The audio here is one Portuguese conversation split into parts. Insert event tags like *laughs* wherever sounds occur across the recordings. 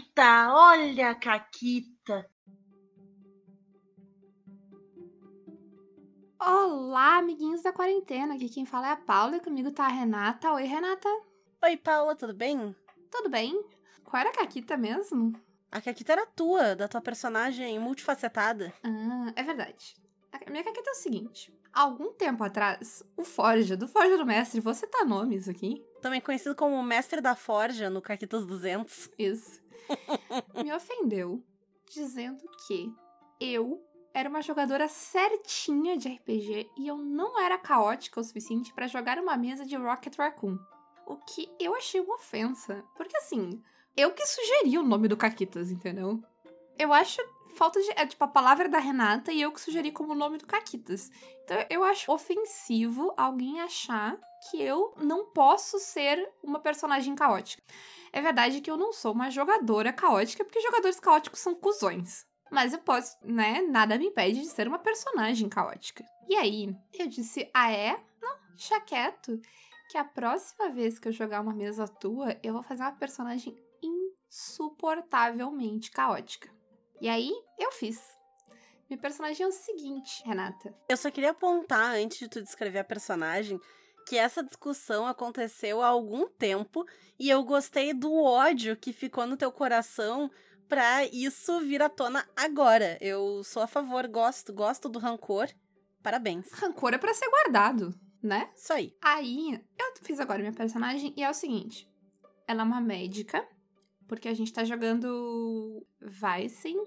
Caquita, olha a Caquita. Olá, amiguinhos da quarentena. Aqui quem fala é a Paula e comigo tá a Renata. Oi, Renata. Oi, Paula, tudo bem? Tudo bem? Qual era a Caquita mesmo? A Caquita era tua, da tua personagem multifacetada. Ah, é verdade. A minha Caquita é o seguinte. Algum tempo atrás, o Forja, do Forja do Mestre, vou citar nomes aqui. Também conhecido como Mestre da Forja no Caquitas 200. Isso. *laughs* me ofendeu, dizendo que eu era uma jogadora certinha de RPG e eu não era caótica o suficiente para jogar uma mesa de Rocket Raccoon. O que eu achei uma ofensa. Porque assim, eu que sugeri o nome do Caquitas, entendeu? Eu acho falta de. É tipo a palavra da Renata e eu que sugeri como nome do Caquitas. Então eu acho ofensivo alguém achar que eu não posso ser uma personagem caótica. É verdade que eu não sou uma jogadora caótica, porque jogadores caóticos são cuzões. Mas eu posso, né? Nada me impede de ser uma personagem caótica. E aí, eu disse: Ah, é? Não, deixa quieto. Que a próxima vez que eu jogar uma mesa tua, eu vou fazer uma personagem insuportavelmente caótica. E aí, eu fiz. Meu personagem é o seguinte, Renata. Eu só queria apontar, antes de tu descrever a personagem, que essa discussão aconteceu há algum tempo e eu gostei do ódio que ficou no teu coração pra isso vir à tona agora. Eu sou a favor, gosto, gosto do rancor. Parabéns. Rancor é pra ser guardado, né? Isso aí. Aí, eu fiz agora minha personagem e é o seguinte: ela é uma médica, porque a gente tá jogando Weissen,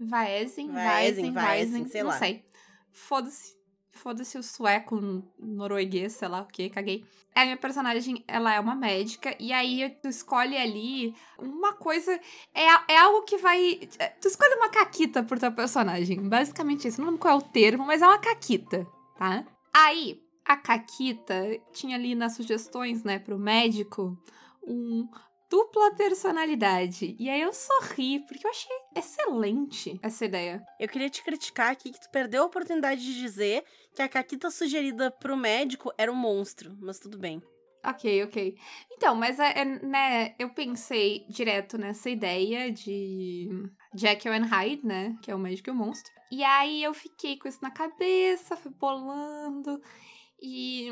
Vaesen, Vaesen, Vaesen, sei não lá. sei. Foda-se. Foda-se o sueco, norueguês, sei lá o que, caguei. A minha personagem, ela é uma médica, e aí tu escolhe ali uma coisa. É, é algo que vai. Tu escolhe uma caquita por tua personagem. Basicamente isso. Não lembro qual é o termo, mas é uma caquita, tá? Aí, a caquita tinha ali nas sugestões, né, pro médico, um dupla personalidade. E aí eu sorri, porque eu achei excelente essa ideia. Eu queria te criticar aqui que tu perdeu a oportunidade de dizer que a caquita sugerida pro médico era um monstro, mas tudo bem. Ok, ok. Então, mas é, é, né, eu pensei direto nessa ideia de Jekyll and Hyde, né, que é o médico e o monstro. E aí eu fiquei com isso na cabeça, fui bolando. E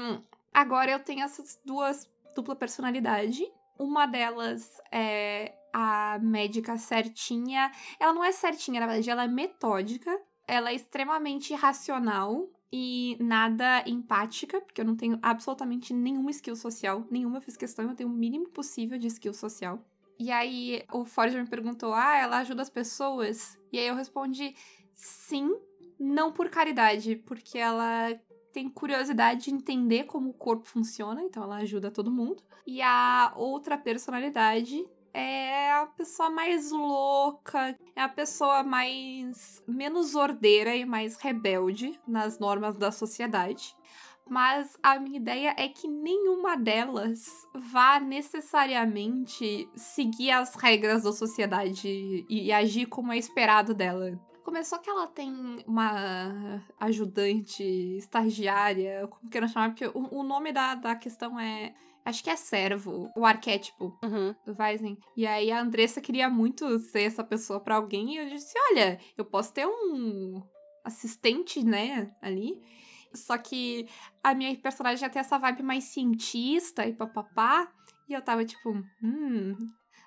agora eu tenho essas duas dupla personalidade uma delas é a médica certinha. Ela não é certinha, na verdade, ela é metódica. Ela é extremamente racional e nada empática, porque eu não tenho absolutamente nenhuma skill social. Nenhuma eu fiz questão, eu tenho o mínimo possível de skill social. E aí o Forger me perguntou: ah, ela ajuda as pessoas? E aí eu respondi: sim, não por caridade, porque ela tem curiosidade de entender como o corpo funciona, então ela ajuda todo mundo. E a outra personalidade é a pessoa mais louca, é a pessoa mais menos ordeira e mais rebelde nas normas da sociedade. Mas a minha ideia é que nenhuma delas vá necessariamente seguir as regras da sociedade e, agir como é esperado dela. Começou que ela tem uma ajudante, estagiária, como queiram chamar, porque o, o nome da, da questão é Acho que é servo, o arquétipo uhum. do Weizen. E aí a Andressa queria muito ser essa pessoa para alguém e eu disse: olha, eu posso ter um assistente, né, ali. Só que a minha personagem já tem essa vibe mais cientista e papapá. E eu tava tipo, hum,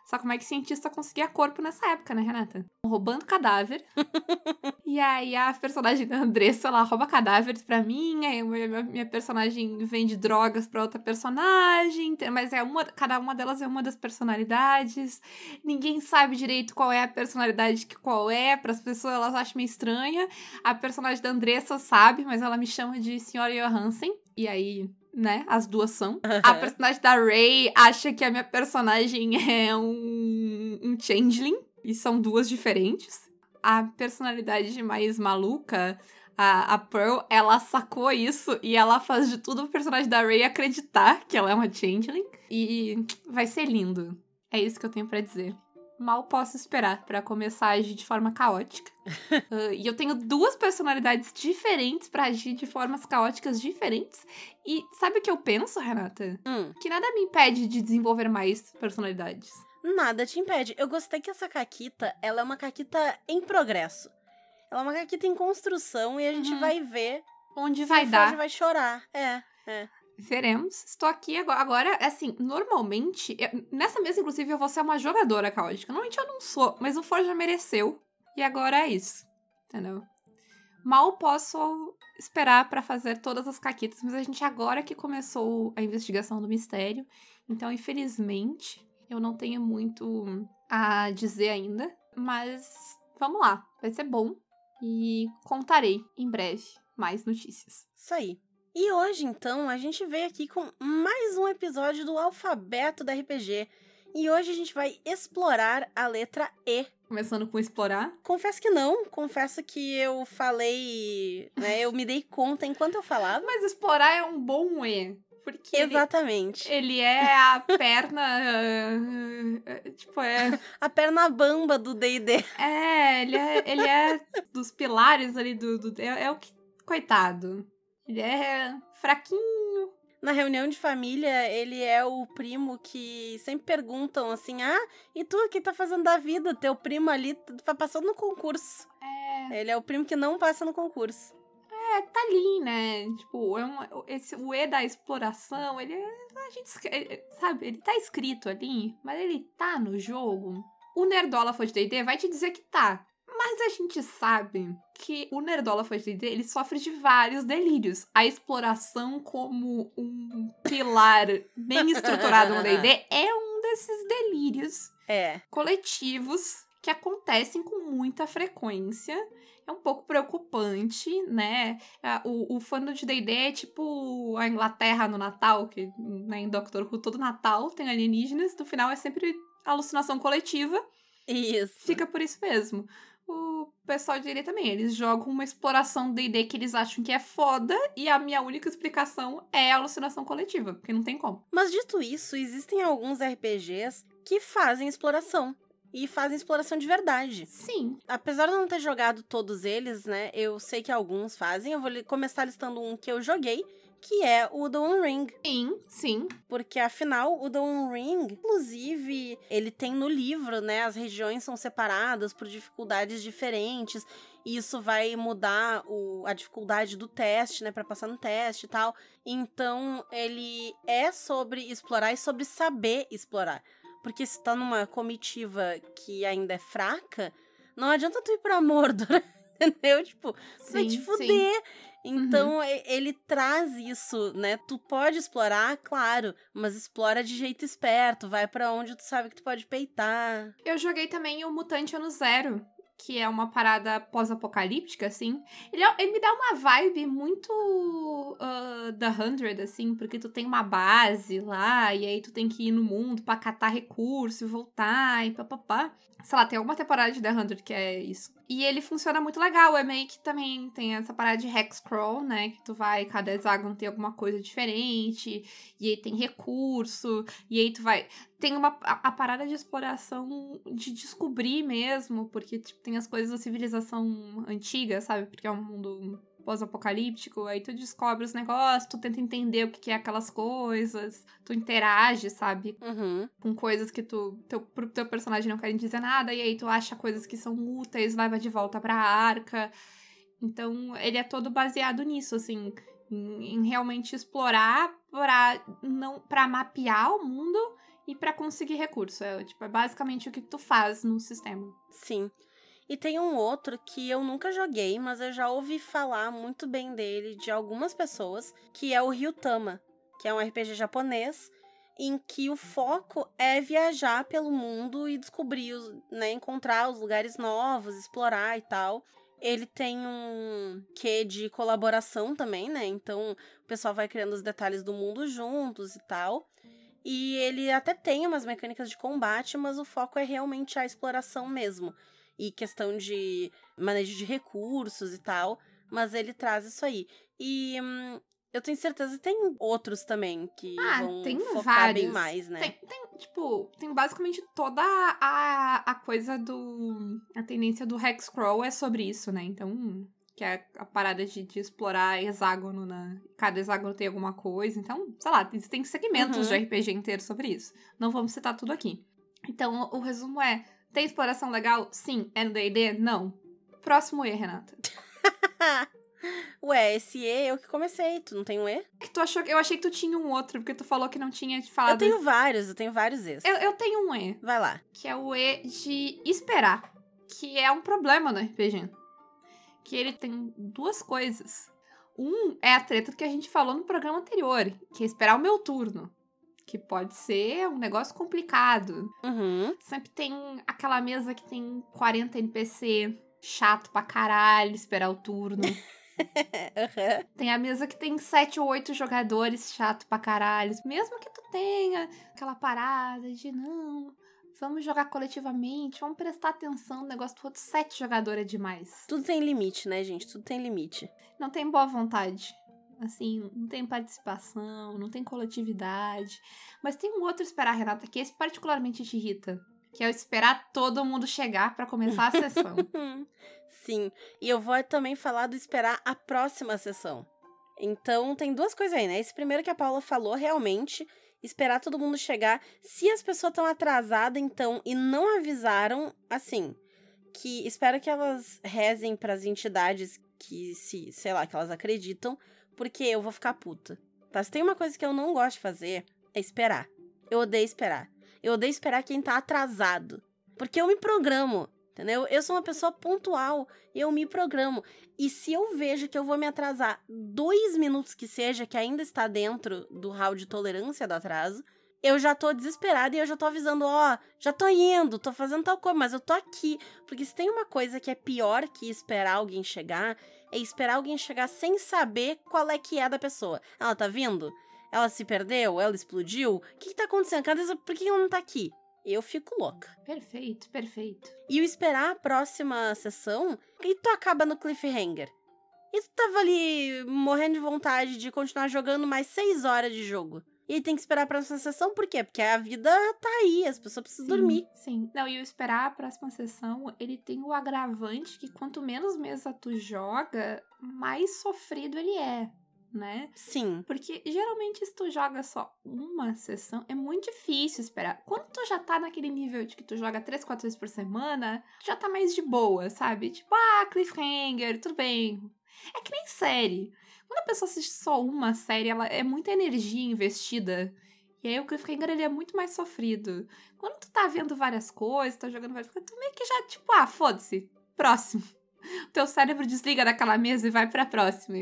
só como é que cientista conseguia corpo nessa época, né, Renata? Roubando cadáver. *laughs* e aí a personagem da Andressa, ela rouba cadáveres pra mim, aí minha, minha personagem vende drogas pra outra personagem, mas é uma, cada uma delas é uma das personalidades. Ninguém sabe direito qual é a personalidade que qual é, para as pessoas elas acham meio estranha. A personagem da Andressa sabe, mas ela me chama de Senhora Johansen. E aí, né? As duas são. Uhum. A personagem da Ray acha que a minha personagem *laughs* é um, um changeling. E são duas diferentes. A personalidade mais maluca, a, a Pearl, ela sacou isso e ela faz de tudo o personagem da Ray acreditar que ela é uma changeling. E vai ser lindo. É isso que eu tenho para dizer mal posso esperar para começar a agir de forma caótica. uh, *laughs* e eu tenho duas personalidades diferentes para agir de formas caóticas diferentes. E sabe o que eu penso, Renata? Hum. Que nada me impede de desenvolver mais personalidades. nada te impede. Eu gostei que essa caquita, ela é uma caquita em progresso. Ela é uma caquita em construção e a gente Uhum. vai ver Onde vai dar? Ford vai chorar. É, é. Veremos. Estou aqui agora. Agora, assim, normalmente. eu- nessa mesa, inclusive, eu vou ser uma jogadora caótica. Normalmente eu não sou, mas o Ford já mereceu. E agora é isso. Entendeu? Mal posso esperar pra fazer todas as caquitas, mas a gente agora que começou a investigação do mistério. Então, infelizmente, eu não tenho muito a dizer ainda. Mas vamos lá. Vai ser bom. E contarei em breve mais notícias. Isso aí. E hoje, então, a gente veio aqui com mais um episódio do Alfabeto da RPG. E hoje a gente vai explorar a letra E. Começando com explorar. Confesso que não, confesso que eu falei, né, eu me dei conta enquanto eu falava. Mas explorar é um bom E. Porque ele, Exatamente. ele é a perna. ah, tipo, é. *laughs* A perna bamba do D&D. É, ele é, ele é dos pilares ali do. do é, é o que. Coitado. Ele é fraquinho. Na reunião de família, ele é o primo que sempre perguntam assim: "Ah, e tu o que tá fazendo da vida? Teu primo ali tá passando no concurso". É, Ele é o primo que não passa no concurso. é, tá ali, né? Tipo, é um, esse, o E da exploração, ele é. A gente, ele- sabe, ele tá escrito ali, mas ele tá no jogo. O Nerdola foi de D&D vai te dizer que tá. Mas a gente sabe que o Nerdola foi de D&D, ele sofre de vários delírios. A exploração como um pilar bem estruturado no D&D *laughs* é um desses delírios É. coletivos que acontecem com muita frequência. É um pouco preocupante, né? O, o fã de D&D é tipo a Inglaterra no Natal, que né, em Doctor Who todo Natal tem alienígenas, no final é sempre alucinação coletiva, Isso. fica por isso mesmo. O pessoal de D&D também, eles jogam uma exploração D&D que eles acham que é foda, e a minha única explicação é a alucinação coletiva, porque não tem como. Mas dito isso, existem alguns RPGs que fazem exploração. E fazem exploração de verdade. Sim, Apesar de eu não ter jogado todos eles, né? Eu sei que alguns fazem. Eu vou começar listando um que eu joguei, que é o The One Ring. sim, sim. Porque afinal, o The One Ring, inclusive, ele tem no livro, né? As regiões são separadas por dificuldades diferentes. E isso vai mudar o, a dificuldade do teste, né? Pra passar no teste e tal. Então, ele é sobre explorar e sobre saber explorar. Porque se tá numa comitiva que ainda é fraca, não adianta tu ir pra Mordor, *laughs* entendeu? Tipo, tu vai te Sim, sim. Fuder. Então, e- ele traz isso, né? Tu pode explorar, claro, mas explora de jeito esperto, vai pra onde tu sabe que tu pode peitar. Eu joguei também o Mutante Ano Zero, que é uma parada pós-apocalíptica, assim. Ele, é- ele me dá uma vibe muito uh, The Hundred, assim, porque tu tem uma base lá, e aí tu tem que ir no mundo pra catar recurso e voltar e papapá. Sei lá, tem alguma temporada de The Hundred que é isso. E ele funciona muito legal, é meio que também tem essa parada de Hexcrawl, né? Que tu vai, cada hexágono tem alguma coisa diferente, e aí tem recurso, e aí tu vai tem uma a, a parada de exploração de descobrir mesmo, porque tipo, tem as coisas da civilização antiga, sabe? Porque é um mundo pós-apocalíptico, aí tu descobre os negócios, tu tenta entender o que, que é aquelas coisas, tu interage, sabe? Uhum. Com coisas que tu teu, pro teu personagem não querem dizer nada, e aí tu acha coisas que são úteis, leva de volta pra arca. Então, ele é todo baseado nisso, assim, em, em realmente explorar pra, não, pra mapear o mundo e pra conseguir recurso. É, tipo, é basicamente o que tu faz no sistema. Sim. E tem um outro que eu nunca joguei, mas eu já ouvi falar muito bem dele de algumas pessoas, que é o Ryutama, que é um RPG japonês em que o foco é viajar pelo mundo e descobrir, os, né, encontrar os lugares novos, explorar e tal. Ele tem um quê de colaboração também, né? Então o pessoal vai criando os detalhes do mundo juntos e tal. E ele até tem umas mecânicas de combate, mas o foco é realmente a exploração mesmo. E questão de manejo de recursos e tal. Mas ele traz isso aí. E hum, eu tenho certeza que tem outros também que Ah, vão tem focar bem vários. mais, né? Tem, tem, tipo, tem basicamente toda a, a coisa do. A tendência do Hexcrawl é sobre isso, né? Então. Que é a parada de, de explorar hexágono na. Cada hexágono tem alguma coisa. Então, sei lá, tem, tem segmentos Uhum. de RPG inteiro sobre isso. Não vamos citar tudo aqui. Então, o resumo é: tem exploração legal? Sim. É no DD? Não. Próximo E, Renata. *laughs* Ué, esse E eu que comecei. Tu não tem um E? Que tu achou, eu achei que tu tinha um outro, porque tu falou que não tinha falado. Eu tenho vários, eu tenho vários E's. Eu, eu tenho um E, Vai lá. que é o E de esperar. Que é um problema no RPG. Que ele tem duas coisas. Um é a treta que a gente falou no programa anterior, que é esperar o meu turno. Que pode ser um negócio complicado. Uhum. Sempre tem aquela mesa que tem 40 NPC, chato pra caralho esperar o turno. *laughs* Uhum. Tem a mesa que tem 7 ou 8 jogadores, chato pra caralho. Mesmo que tu tenha aquela parada de não, vamos jogar coletivamente, vamos prestar atenção no negócio todo, 7 jogadores é demais. Tudo tem limite, né, gente? Tudo tem limite. Não tem boa vontade. Assim, não tem participação, não tem coletividade. Mas tem um outro esperar, Renata, que esse particularmente te irrita. Que é o esperar todo mundo chegar pra começar a sessão. *laughs* Sim. E eu vou também falar do esperar a próxima sessão. Então, tem duas coisas aí, né? Esse primeiro que a Paula falou, realmente, esperar todo mundo chegar. Se as pessoas estão atrasadas, então, e não avisaram, assim, que espero que elas rezem pras entidades que, se, sei lá, que elas acreditam, porque eu vou ficar puta. Tá? Se tem uma coisa que eu não gosto de fazer, é esperar. Eu odeio esperar. Eu odeio esperar quem tá atrasado. Porque eu me programo, entendeu? Eu sou uma pessoa pontual, eu me programo. E se eu vejo que eu vou me atrasar dois minutos que seja, que ainda está dentro do hall de tolerância do atraso, eu já tô desesperada e eu já tô avisando, ó, já tô indo, tô fazendo tal coisa, mas eu tô aqui. Porque se tem uma coisa que é pior que esperar alguém chegar, é esperar alguém chegar sem saber qual é que é da pessoa. Ela tá vindo? Ela se perdeu? Ela explodiu? O que, que tá acontecendo? Cadê. Por que ela não tá aqui? Eu fico louca. perfeito, perfeito. E o esperar a próxima sessão, e tu acaba no cliffhanger. E tu tava ali morrendo de vontade de continuar jogando mais seis horas de jogo. E tem que esperar a próxima sessão, por quê? Porque a vida tá aí, as pessoas precisam Sim, dormir. Sim. Não, e o esperar a próxima sessão, ele tem o agravante que quanto menos mesa tu joga, mais sofrido ele é, né? Sim. Porque geralmente se tu joga só uma sessão, é muito difícil esperar. Quando tu já tá naquele nível de que tu joga três, quatro vezes por semana, tu já tá mais de boa, sabe? Tipo, ah, cliffhanger, tudo bem. É que nem série. Quando a pessoa assiste só uma série, ela é muita energia investida. E aí o cliffhanger ele é muito mais sofrido. Quando tu tá vendo várias coisas, tá jogando várias coisas, tu meio que já, tipo, ah, foda-se, próximo. O *laughs* teu cérebro desliga daquela mesa e vai pra próxima.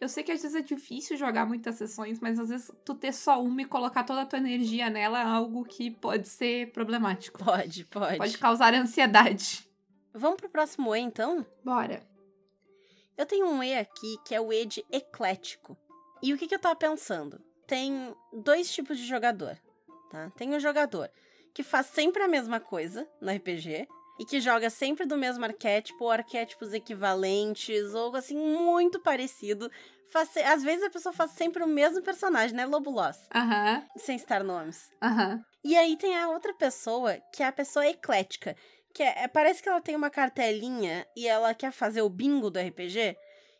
Eu sei que às vezes é difícil jogar muitas sessões, mas às vezes tu ter só uma e colocar toda a tua energia nela é algo que pode ser problemático. Pode, pode. Pode causar ansiedade. Vamos pro próximo E, então? Bora. Eu tenho um E aqui que é o E de eclético. E o que, que eu tava pensando? Tem dois tipos de jogador, tá? Tem um jogador que faz sempre a mesma coisa no RPG e que joga sempre do mesmo arquétipo, ou arquétipos equivalentes, ou assim, muito parecido. Faz, às vezes a pessoa faz sempre o mesmo personagem, né? Lobo Loss, Aham, sem citar nomes. aham. E aí tem a outra pessoa, que é a pessoa eclética. Que é, é- parece que ela tem uma cartelinha e ela quer fazer o bingo do RPG.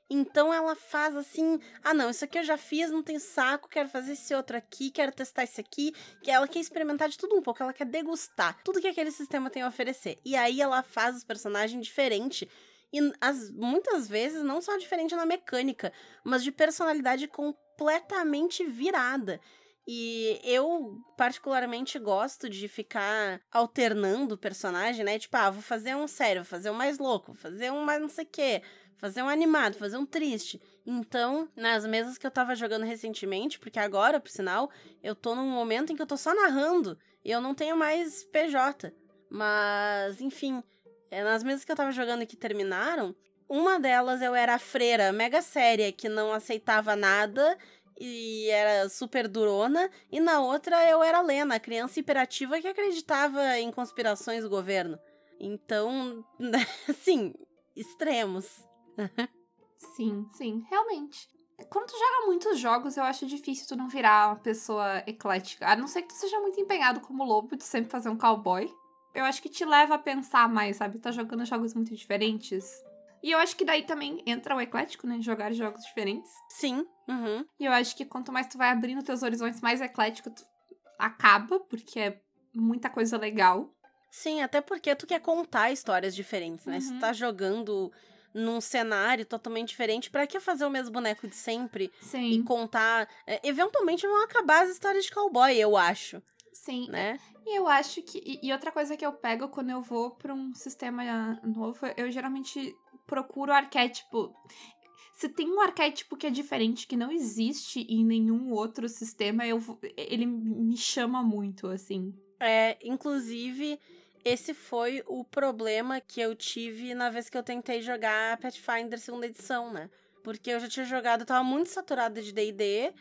Então ela faz assim: ah, não, isso aqui eu já fiz, não tenho saco, quero fazer esse outro aqui, quero testar esse aqui. Que ela quer experimentar de tudo um pouco, ela quer degustar tudo que aquele sistema tem a oferecer. E aí ela faz os personagens diferentes. E as, muitas vezes não só diferente na mecânica, mas de personalidade completamente virada. E eu, particularmente, gosto de ficar alternando o personagem, né? Tipo, ah, vou fazer um sério, vou fazer um mais louco, vou fazer um mais não sei o quê, fazer um animado, fazer um triste. Então, nas mesas que eu tava jogando recentemente, porque agora, por sinal, eu tô num momento em que eu tô só narrando e eu não tenho mais PJ. Mas, enfim, é, nas mesas que eu tava jogando e que terminaram, uma delas eu era a freira mega séria que não aceitava nada e era super durona, e na outra eu era Lena, criança hiperativa que acreditava em conspirações do governo. Então, *laughs* assim, extremos. Sim, sim, realmente. Quando tu joga muitos jogos, eu acho difícil tu não virar uma pessoa eclética. A não ser que tu seja muito empenhado como lobo de sempre fazer um cowboy. Eu acho que te leva a pensar mais, sabe? Tá jogando jogos muito diferentes. E eu acho que daí também entra o eclético, né? Jogar jogos diferentes. Sim, uhum. E eu acho que quanto mais tu vai abrindo teus horizontes, mais eclético tu acaba, porque é muita coisa legal. Sim, até porque tu quer contar histórias diferentes, né? Uhum. Se tu tá jogando num cenário totalmente diferente, pra que fazer o mesmo boneco de sempre e Sim, contar? é, eventualmente vão acabar as histórias de cowboy, eu acho, sim. né? E eu acho que. E, e outra coisa que eu pego quando eu vou pra um sistema novo, eu geralmente procuro arquétipo. Se tem um arquétipo que é diferente, que não existe em nenhum outro sistema, eu, ele me chama muito, assim. É, inclusive, esse foi o problema que eu tive na vez que eu tentei jogar Pathfinder segunda edição, né? Porque eu já tinha jogado, eu tava muito saturada de D&D,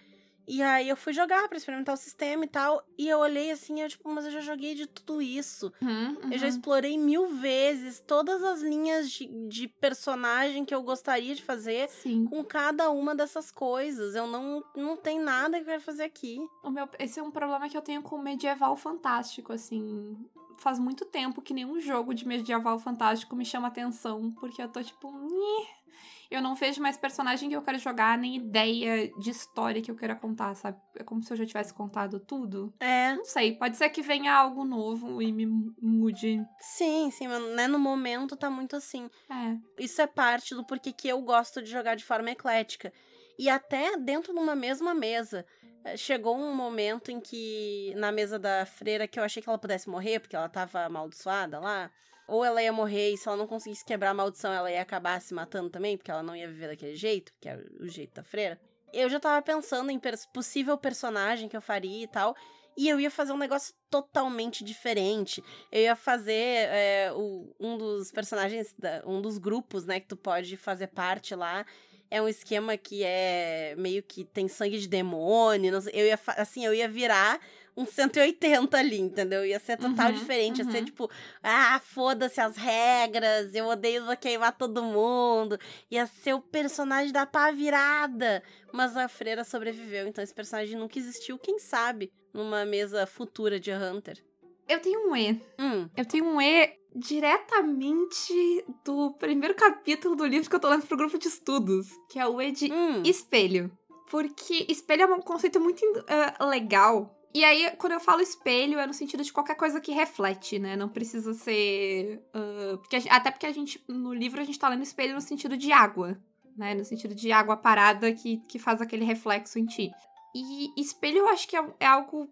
e aí eu fui jogar pra experimentar o sistema e tal, e eu olhei assim, eu tipo, mas eu já joguei de tudo isso. Uhum, Eu já uhum. explorei mil vezes todas as linhas de, de personagem que eu gostaria de fazer Sim. com cada uma dessas coisas. Eu não, não tem nada que eu quero fazer aqui. O meu, esse é um problema que eu tenho com medieval fantástico, assim. Faz muito tempo que nenhum jogo de medieval fantástico me chama atenção, porque eu tô tipo. "Nhê". Eu não vejo mais personagem que eu quero jogar, nem ideia de história que eu queira contar, sabe? É como se eu já tivesse contado tudo. É, Não sei, pode ser que venha algo novo e me mude. sim, sim, né, no momento tá muito assim. É. Isso é parte do porquê que eu gosto de jogar de forma eclética. E até dentro de uma mesma mesa. eh, Chegou um momento em que, na mesa da freira, que eu achei que ela pudesse morrer, porque ela tava amaldiçoada lá. Ou ela ia morrer e se ela não conseguisse quebrar a maldição, ela ia acabar se matando também, porque ela não ia viver daquele jeito, que é o jeito da freira. Eu já tava pensando em pers- possível personagem que eu faria e tal. E eu ia fazer um negócio totalmente diferente. Eu ia fazer é, o- um dos personagens, da- um dos grupos, né, que tu pode fazer parte lá. É um esquema que é meio que tem sangue de demônio. sei, eu ia, assim, eu ia virar um 180 ali, entendeu? Ia ser total Uhum, diferente. Ia ser uhum. tipo, ah, foda-se as regras, eu odeio vou queimar todo mundo. Ia ser o personagem da pá virada. Mas a freira sobreviveu, então esse personagem nunca existiu, quem sabe, numa mesa futura de Hunter. Eu tenho um E. Hum, Eu tenho um E diretamente do primeiro capítulo do livro que eu tô lendo pro grupo de estudos, que é o E de hum. espelho. Porque espelho é um conceito muito eh, legal. E aí, quando eu falo espelho, é no sentido de qualquer coisa que reflete, né? Não precisa ser. ah, porque até porque a gente, no livro, a gente tá lendo espelho no sentido de água, né? No sentido de água parada que, que faz aquele reflexo em ti. E espelho eu acho que é, é algo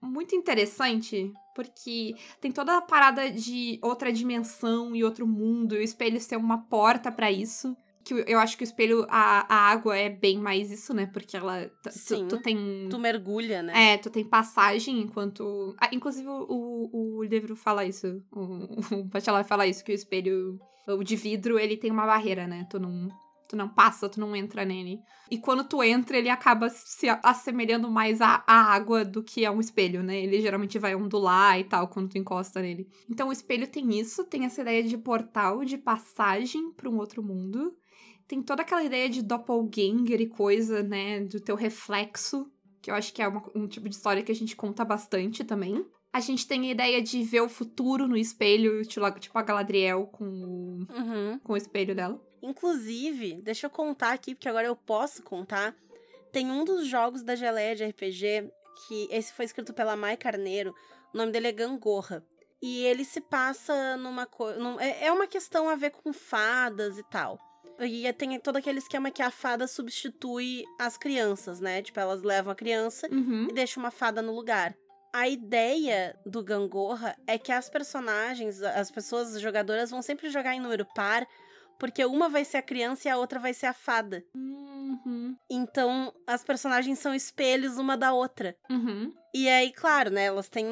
muito interessante, porque tem toda a parada de outra dimensão e outro mundo, e o espelho ser uma porta pra isso. Que eu- acho que o espelho, a, a água é bem mais isso, né? Porque ela. tu- Sim. Tu, tu tem. Tu mergulha, né? É, tu tem passagem enquanto. Ah, inclusive, o, o, livro fala isso. O, *laughs* o Bachelor fala isso, que o espelho. O de vidro, ele tem uma barreira, né? Tu não. Tu não passa, tu não entra nele. E quando tu entra, ele acaba se assemelhando mais à, à água do que a um espelho, né? Ele geralmente vai ondular e tal quando tu encosta nele. Então o espelho tem isso, tem essa ideia de portal, de passagem para um outro mundo. Tem toda aquela ideia de doppelganger e coisa, né? Do teu reflexo, que eu acho que é uma- um tipo de história que a gente conta bastante também. A gente tem a ideia de ver o futuro no espelho, tipo tipo a Galadriel com o, Uhum. com o espelho dela. Inclusive, deixa eu contar aqui, porque agora eu posso contar. Tem um dos jogos da Geleia de RPG, que esse foi escrito pela Mai Carneiro, o nome dele é Gangorra. E ele se passa numa coisa. É é uma questão a ver com fadas e tal. E tem todo aquele esquema que a fada substitui as crianças, né? Tipo, elas levam a criança Uhum. e deixam uma fada no lugar. A ideia do Gangorra é que as personagens, as pessoas as jogadoras vão sempre jogar em número par, porque uma vai ser a criança e a outra vai ser a fada. Uhum. Então, as personagens são espelhos uma da outra. Uhum. E aí, claro, né, elas têm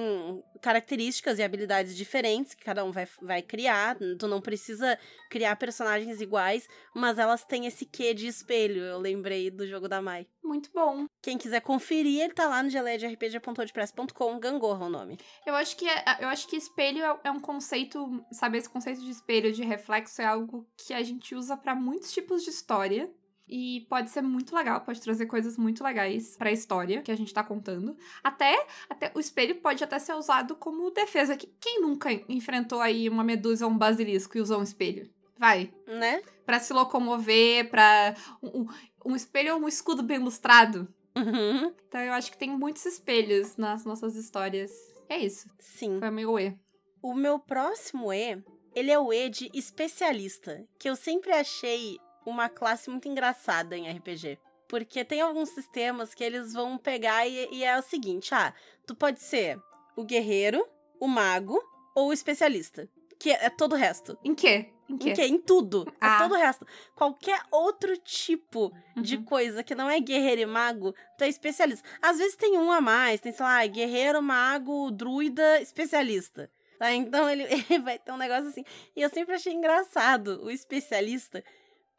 características e habilidades diferentes que cada um vai, vai criar. Tu não precisa criar personagens iguais, mas elas têm esse quê de espelho. Eu lembrei do jogo da Mai. Muito bom. Quem quiser conferir, ele tá lá no geleiaderpg.wordpress.com, Gangorra o nome. Eu acho que é- eu acho que espelho é, é um conceito, sabe, esse conceito de espelho, de reflexo é algo que a gente usa pra muitos tipos de história. E pode ser muito legal, pode trazer coisas muito legais pra história que a gente tá contando. Até, até o espelho pode até ser usado como defesa. Que- Quem nunca enfrentou aí uma medusa ou um basilisco e usou um espelho? Vai. Né? Pra se locomover, pra. Um, um- um espelho ou um escudo bem lustrado. Uhum. Então eu acho que tem muitos espelhos nas nossas histórias. É isso. Sim. Foi meu E. O meu próximo E, ele é o E de especialista, que eu sempre achei uma classe muito engraçada em RPG. Porque tem alguns sistemas que eles vão pegar e, e é o seguinte: ah, tu pode ser o guerreiro, o mago ou o especialista. Que é todo o resto. Em quê? Em quê? Em quê? Em tudo. Ah. É todo o resto. Qualquer outro tipo de Uhum. coisa que não é guerreiro e mago, tu é especialista. Às vezes tem um a mais, tem, sei lá, guerreiro, mago, druida, especialista. Tá? Então ele, *laughs* ele vai ter um negócio assim. E eu sempre achei engraçado o especialista,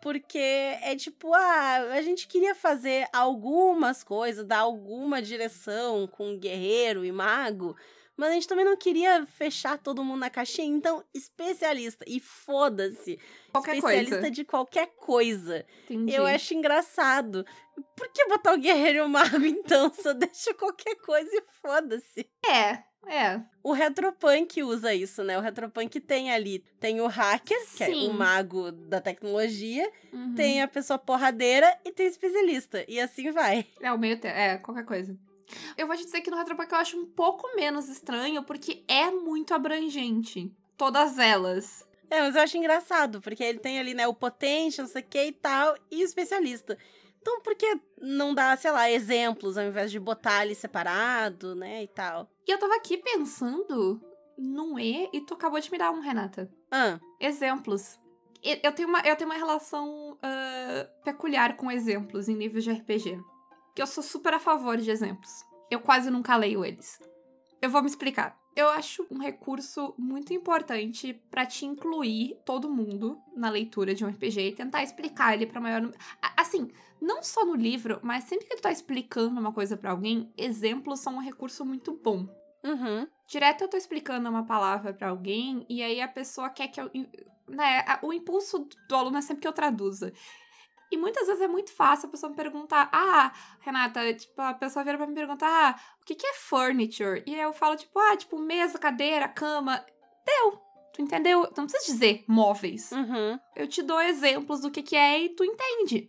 porque é tipo, ah, a gente queria fazer algumas coisas, dar alguma direção com guerreiro e mago. Mas a gente também não queria fechar todo mundo na caixinha, então especialista. E foda-se. Qualquer especialista coisa. de qualquer coisa. Entendi. Eu acho engraçado. Por que botar o guerreiro e o mago, *laughs* então? Só deixa qualquer coisa e foda-se. É, é. O Retropunk usa isso, né? O Retropunk tem ali, tem o hacker, que é Sim. o mago da tecnologia, Uhum. tem a pessoa porradeira e tem o especialista. E assim vai. É o meio termo. É, qualquer coisa. Eu vou te dizer que no Retropunk eu acho um pouco menos estranho, porque é muito abrangente. Todas elas. É, mas eu acho engraçado, porque ele tem ali, né, o potente, não sei o que e tal, e o especialista. Então, por que não dar, sei lá, exemplos ao invés de botar ali separado, né, e tal? E eu tava aqui pensando num E e tu acabou de me dar um, Renata. Ah, Exemplos. Eu tenho uma, eu tenho uma relação ah, peculiar com exemplos em níveis de RPG. Que eu sou super a favor de exemplos. Eu quase nunca leio eles. Eu vou me explicar. Eu acho um recurso muito importante pra te incluir todo mundo na leitura de um RPG e tentar explicar ele pra maior número. Assim, não só no livro, mas sempre que tu tá explicando uma coisa pra alguém, exemplos são um recurso muito bom. uhum. Direto eu tô explicando uma palavra pra alguém e aí a pessoa quer que eu. Né, o impulso do aluno é sempre que eu traduza. E muitas vezes é muito fácil a pessoa me perguntar: Ah, Renata, tipo, a pessoa vira pra me perguntar: Ah, o que, que é furniture? E eu falo, tipo, ah, tipo, mesa, cadeira, cama. Deu! Tu entendeu? Tu não precisa dizer móveis Uhum. eu te dou exemplos do que, que é e tu entende.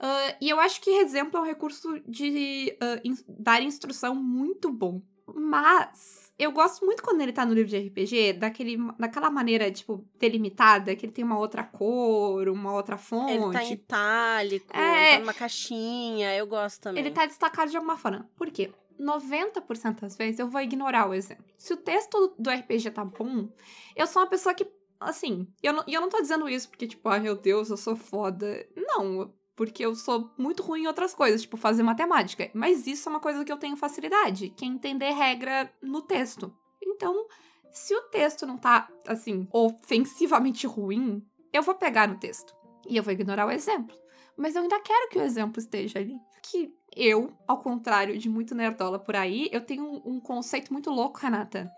Ah, e eu acho que exemplo é um recurso de ah, in- dar instrução muito bom. Mas eu gosto muito quando ele tá no livro de RPG, daquele, daquela maneira, tipo, delimitada, que ele tem uma outra cor, uma outra fonte. Ele tá em itálico, É. ele tá numa caixinha, eu gosto também. Ele tá destacado de alguma forma. Por quê? 90% das vezes eu vou ignorar o exemplo. Se o texto do RPG tá bom, eu sou uma pessoa que, assim, eu não, e eu não tô dizendo isso porque, tipo, ai meu Deus, eu sou foda. Não, porque eu sou muito ruim em outras coisas, tipo, fazer matemática. Mas isso é uma coisa que eu tenho facilidade, que é entender regra no texto. Então, se o texto não tá, assim, ofensivamente ruim, eu vou pegar no texto. E eu vou ignorar o exemplo. Mas eu ainda quero que o exemplo esteja ali. Que eu, ao contrário de muito nerdola por aí, eu tenho um, um conceito muito louco, Renata.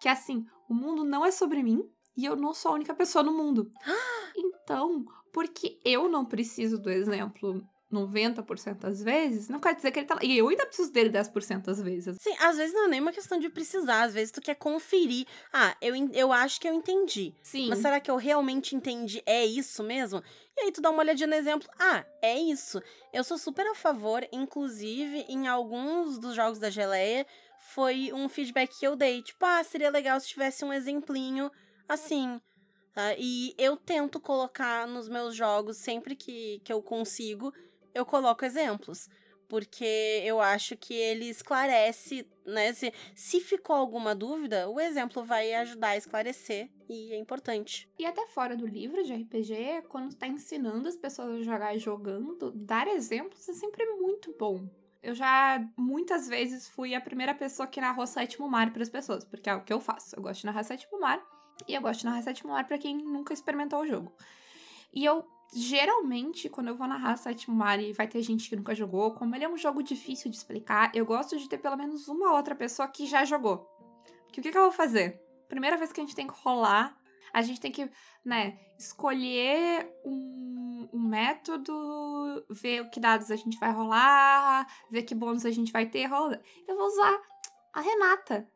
Que é assim, o mundo não é sobre mim e eu não sou a única pessoa no mundo. *gasps* Então, porque eu não preciso do exemplo 90% das vezes, não quer dizer que ele tá lá. E eu ainda preciso dele 10% das vezes. Sim, às vezes não é nem uma questão de precisar, às vezes tu quer conferir. Ah, eu, eu acho que eu entendi. Sim. Mas será que eu realmente entendi? É isso mesmo? E aí tu dá uma olhadinha no exemplo. Ah, é isso. Eu sou super a favor, inclusive em alguns dos jogos da Geleia, foi um feedback que eu dei. Tipo, ah, seria legal se tivesse um exemplinho assim. Tá? E eu tento colocar nos meus jogos, sempre que, que eu consigo, eu coloco exemplos. Porque eu acho que ele esclarece, né? Se, se ficou alguma dúvida, o exemplo vai ajudar a esclarecer e é importante. E até fora do livro de RPG, quando tá ensinando as pessoas a jogar jogando, dar exemplos é sempre muito bom. Eu já muitas vezes fui a primeira pessoa que narrou Sétimo Mar para as pessoas, porque é o que eu faço. Eu gosto de narrar Sétimo Mar e eu gosto de narrar Sétimo Mar para quem nunca experimentou o jogo. E eu geralmente, quando eu vou narrar Sétimo Mar e vai ter gente que nunca jogou, como ele é um jogo difícil de explicar, eu gosto de ter pelo menos uma outra pessoa que já jogou. Porque o que, que eu vou fazer? Primeira vez que a gente tem que rolar, a gente tem que, né, escolher um, um método, ver que dados a gente vai rolar, ver que bônus a gente vai ter. Rola. Eu vou usar a Renata.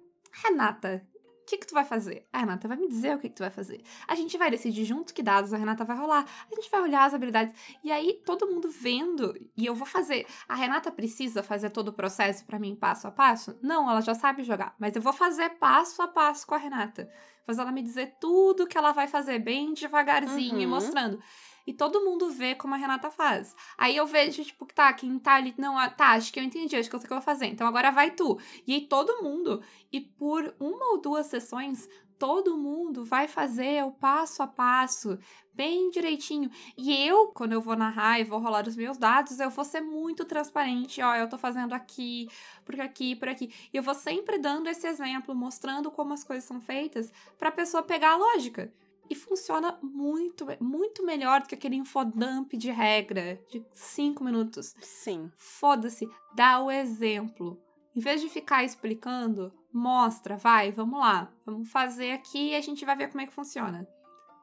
Renata, que, que tu vai fazer? A Renata vai me dizer o que, que tu vai fazer. A gente vai decidir junto que dados a Renata vai rolar. A gente vai olhar as habilidades. E aí, todo mundo vendo. E eu vou fazer. A Renata precisa fazer todo o processo para mim passo a passo? Não, ela já sabe jogar. Mas eu vou fazer passo a passo com a Renata. Fazer ela me dizer tudo que ela vai fazer, bem devagarzinho, Uhum. e mostrando. E todo mundo vê como a Renata faz. Aí eu vejo, tipo, que tá, quem tá ali. Não, tá, acho que eu entendi, acho que eu sei o que eu vou fazer. Então agora vai tu. E aí todo mundo. E por uma ou duas sessões, todo mundo vai fazer o passo a passo, bem direitinho. E eu, quando eu vou narrar e vou rolar os meus dados, eu vou ser muito transparente. Ó, eu tô fazendo aqui, por aqui, por aqui. E eu vou sempre dando esse exemplo, mostrando como as coisas são feitas, pra pessoa pegar a lógica. E funciona muito, muito melhor do que aquele infodump de regra de cinco minutos. Sim. Foda-se, dá o exemplo. Em vez de ficar explicando, mostra, vai, vamos lá. Vamos fazer aqui e a gente vai ver como é que funciona.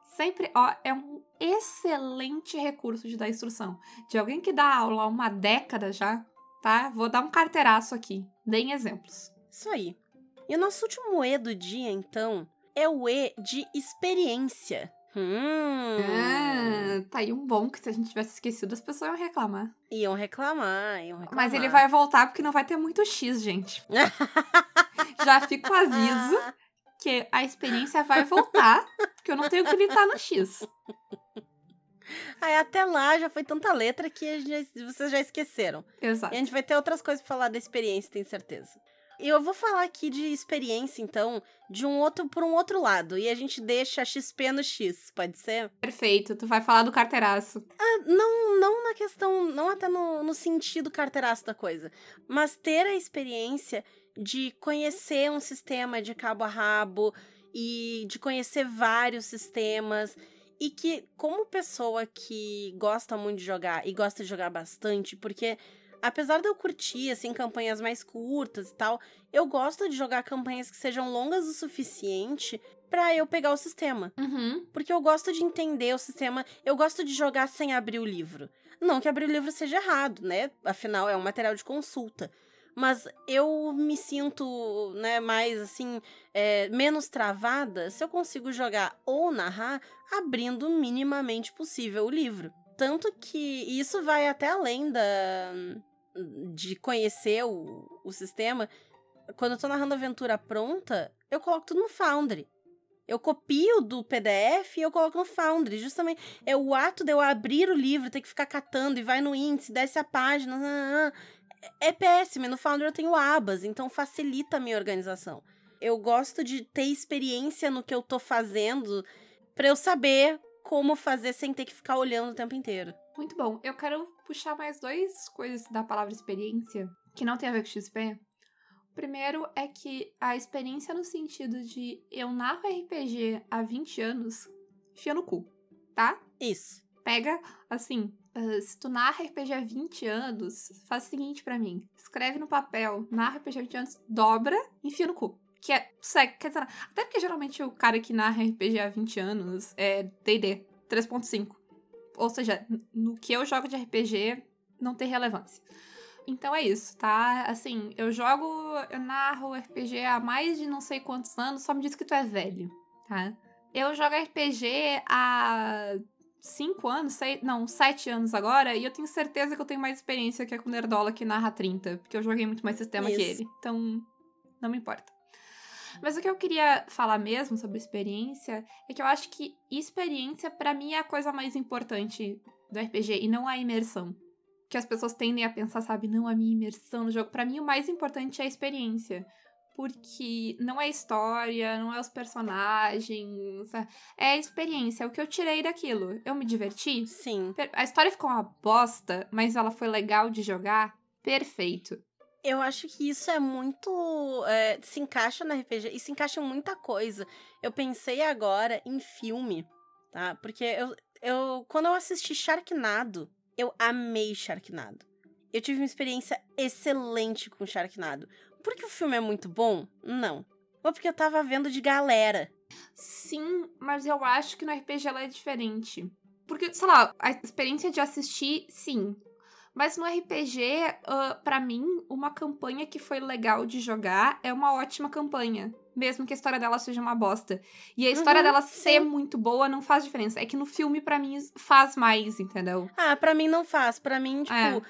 Sempre, ó, é um excelente recurso de dar instrução. De alguém que dá aula há uma década já, tá? Vou dar um carteiraço aqui. Deem exemplos. Isso aí. E o nosso último E do dia, então, é o E de experiência. Hum. Ah, tá aí um bom que se a gente tivesse esquecido, as pessoas iam reclamar. Iam reclamar, iam reclamar. Mas ele vai voltar porque não vai ter muito X, gente. *laughs* Já fica o aviso que a experiência vai voltar, porque eu não tenho que gritar no X. Aí até lá já foi tanta letra que gente- vocês já esqueceram. Exato. E a gente vai ter outras coisas pra falar da experiência, tenho certeza. Eu vou falar aqui de experiência, então, de um outro por um outro lado. E a gente deixa XP no X, pode ser? Perfeito, tu vai falar do carteiraço. Não, não na questão, não até no, no sentido carteiraço da coisa, mas ter a experiência de conhecer um sistema de cabo a rabo e de conhecer vários sistemas e que como pessoa que gosta muito de jogar e gosta de jogar bastante, porque apesar de eu curtir assim campanhas mais curtas e tal, eu gosto de jogar campanhas que sejam longas o suficiente pra eu pegar o sistema. Uhum. Porque eu gosto de entender o sistema, eu gosto de jogar sem abrir o livro. Não que abrir o livro seja errado, né? Afinal, é um material de consulta. Mas eu me sinto, né, mais assim, é, menos travada se eu consigo jogar ou narrar abrindo minimamente possível o livro. Tanto que isso vai até além da, de conhecer o, o sistema. Quando eu tô narrando aventura pronta, eu coloco tudo no Foundry. Eu copio do PDF e eu coloco no Foundry. Justamente é o ato de eu abrir o livro, ter que ficar catando e vai no índice, desce a página. nananã. É péssimo. E no Foundry eu tenho abas, então facilita a minha organização. Eu gosto de ter experiência no que eu tô fazendo pra eu saber como fazer sem ter que ficar olhando o tempo inteiro. Muito bom. Eu quero puxar mais duas coisas da palavra experiência que não tem a ver com XP. O primeiro é que a experiência no sentido de eu narro RPG há 20 anos, enfia no cu, tá? Isso. Pega, assim, ah, se tu narra RPG há 20 anos, faz o seguinte pra mim. Escreve no papel, narra RPG há 20 anos, dobra, enfia no cu. Que é, segue, quer dizer, até porque geralmente o cara que narra RPG há 20 anos é D&D 3.5. Ou seja, no que eu jogo de RPG não tem relevância. Então é isso, tá? Assim, eu jogo, eu narro RPG há mais de não sei quantos anos, só me diz que tu é velho, tá? Eu jogo RPG há cinco anos, seis, não, sete anos agora, e eu tenho certeza que eu tenho mais experiência que a com Nerdola que narra 30, porque eu joguei muito mais sistema que Isso. ele. Então, não me importa. Mas o que eu queria falar mesmo sobre experiência é que eu acho que experiência, pra mim, é a coisa mais importante do RPG e não a imersão. Que as pessoas tendem a pensar, sabe, não a minha imersão no jogo. Pra mim, o mais importante é a experiência. Porque não é história, não é os personagens, é a experiência, é o que eu tirei daquilo. Eu me diverti, Sim. A história ficou uma bosta, mas ela foi legal de jogar. Perfeito. Eu acho que isso é muito. é, se encaixa no RPG e se encaixa em muita coisa. Eu pensei agora em filme, tá? Porque eu, eu quando eu assisti Sharknado, eu amei Sharknado. Eu tive uma experiência excelente com Sharknado. Porque o filme é muito bom? Não. Mas porque eu tava vendo de galera. Sim, mas eu acho que no RPG ela é diferente. Porque, sei lá, a experiência de assistir, sim. Mas no RPG, uh, para mim, uma campanha que foi legal de jogar é uma ótima campanha. Mesmo que a história dela seja uma bosta. E a história Uhum, dela sim. ser muito boa não faz diferença. É que no filme, para mim, faz mais, entendeu? Ah, pra mim não faz. Pra mim, tipo, É.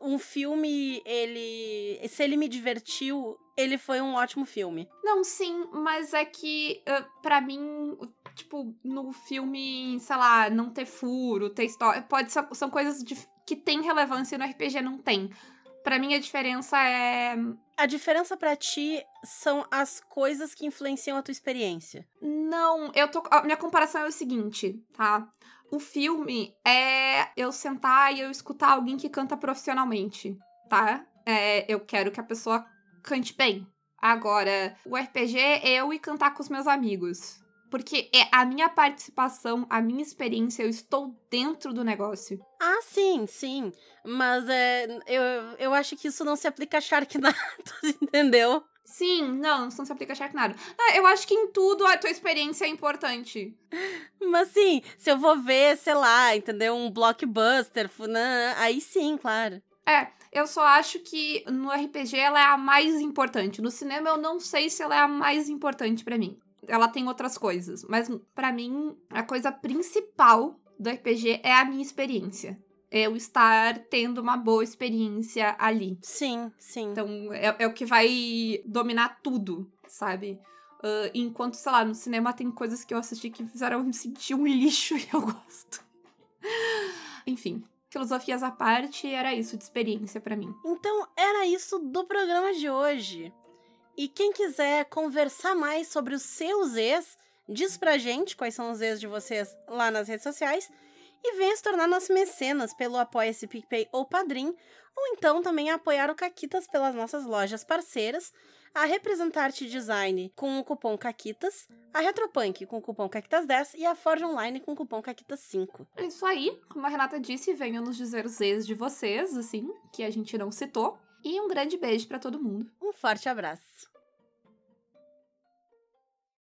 um filme, ele. Se ele me divertiu, ele foi um ótimo filme. Não, sim, mas é que, uh, para mim, tipo, no filme, sei lá, não ter furo, ter história. Pode ser, são coisas dif- que tem relevância e no RPG não tem. Pra mim, a diferença é. A diferença pra ti são as coisas que influenciam a tua experiência. Não, eu tô. A minha comparação é o seguinte, tá? O filme é eu sentar e eu escutar alguém que canta profissionalmente, tá? É, eu quero que a pessoa cante bem. Agora, o RPG é eu ir cantar com os meus amigos. Porque é a minha participação, a minha experiência, eu estou dentro do negócio. Ah, sim, sim. Mas é, eu, eu acho que isso não se aplica a Sharknado, *laughs* entendeu? Sim, não, isso não se aplica a Sharknado. Ah, eu acho que em tudo a tua experiência é importante. Mas sim, se eu vou ver, sei lá, entendeu? Um blockbuster, funan, aí sim, claro. É, eu só acho que no RPG ela é a mais importante. No cinema eu não sei se ela é a mais importante pra mim. Ela tem outras coisas, mas pra mim a coisa principal do RPG é a minha experiência. É eu estar tendo uma boa experiência ali. Sim, sim. Então é, é o que vai dominar tudo, sabe? Ah, enquanto, sei lá, no cinema tem coisas que eu assisti que fizeram eu me sentir um lixo *laughs* e eu gosto. Enfim, filosofias à parte, era isso de experiência pra mim. Então era isso do programa de hoje. E quem quiser conversar mais sobre os seus ex, diz pra gente quais são os ex de vocês lá nas redes sociais e venha se tornar nosso mecenas pelo Apoia-se PicPay ou Padrim, ou então também apoiar o Caquitas pelas nossas lojas parceiras, a Representarte Design com o cupom Caquitas, a Retropunk com o cupom Caquitas10 e a Forge Online com o cupom Caquitas5. É isso aí, como a Renata disse, venham nos dizer os ex de vocês, assim, que a gente não citou. E um grande beijo pra todo mundo. Um forte abraço!